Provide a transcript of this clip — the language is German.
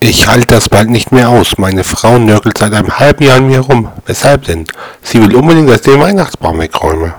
Ich halte das bald nicht mehr aus. Meine Frau nörgelt seit einem halben Jahr an mir rum. Weshalb denn? Sie will unbedingt, dass ich den Weihnachtsbaum wegräume.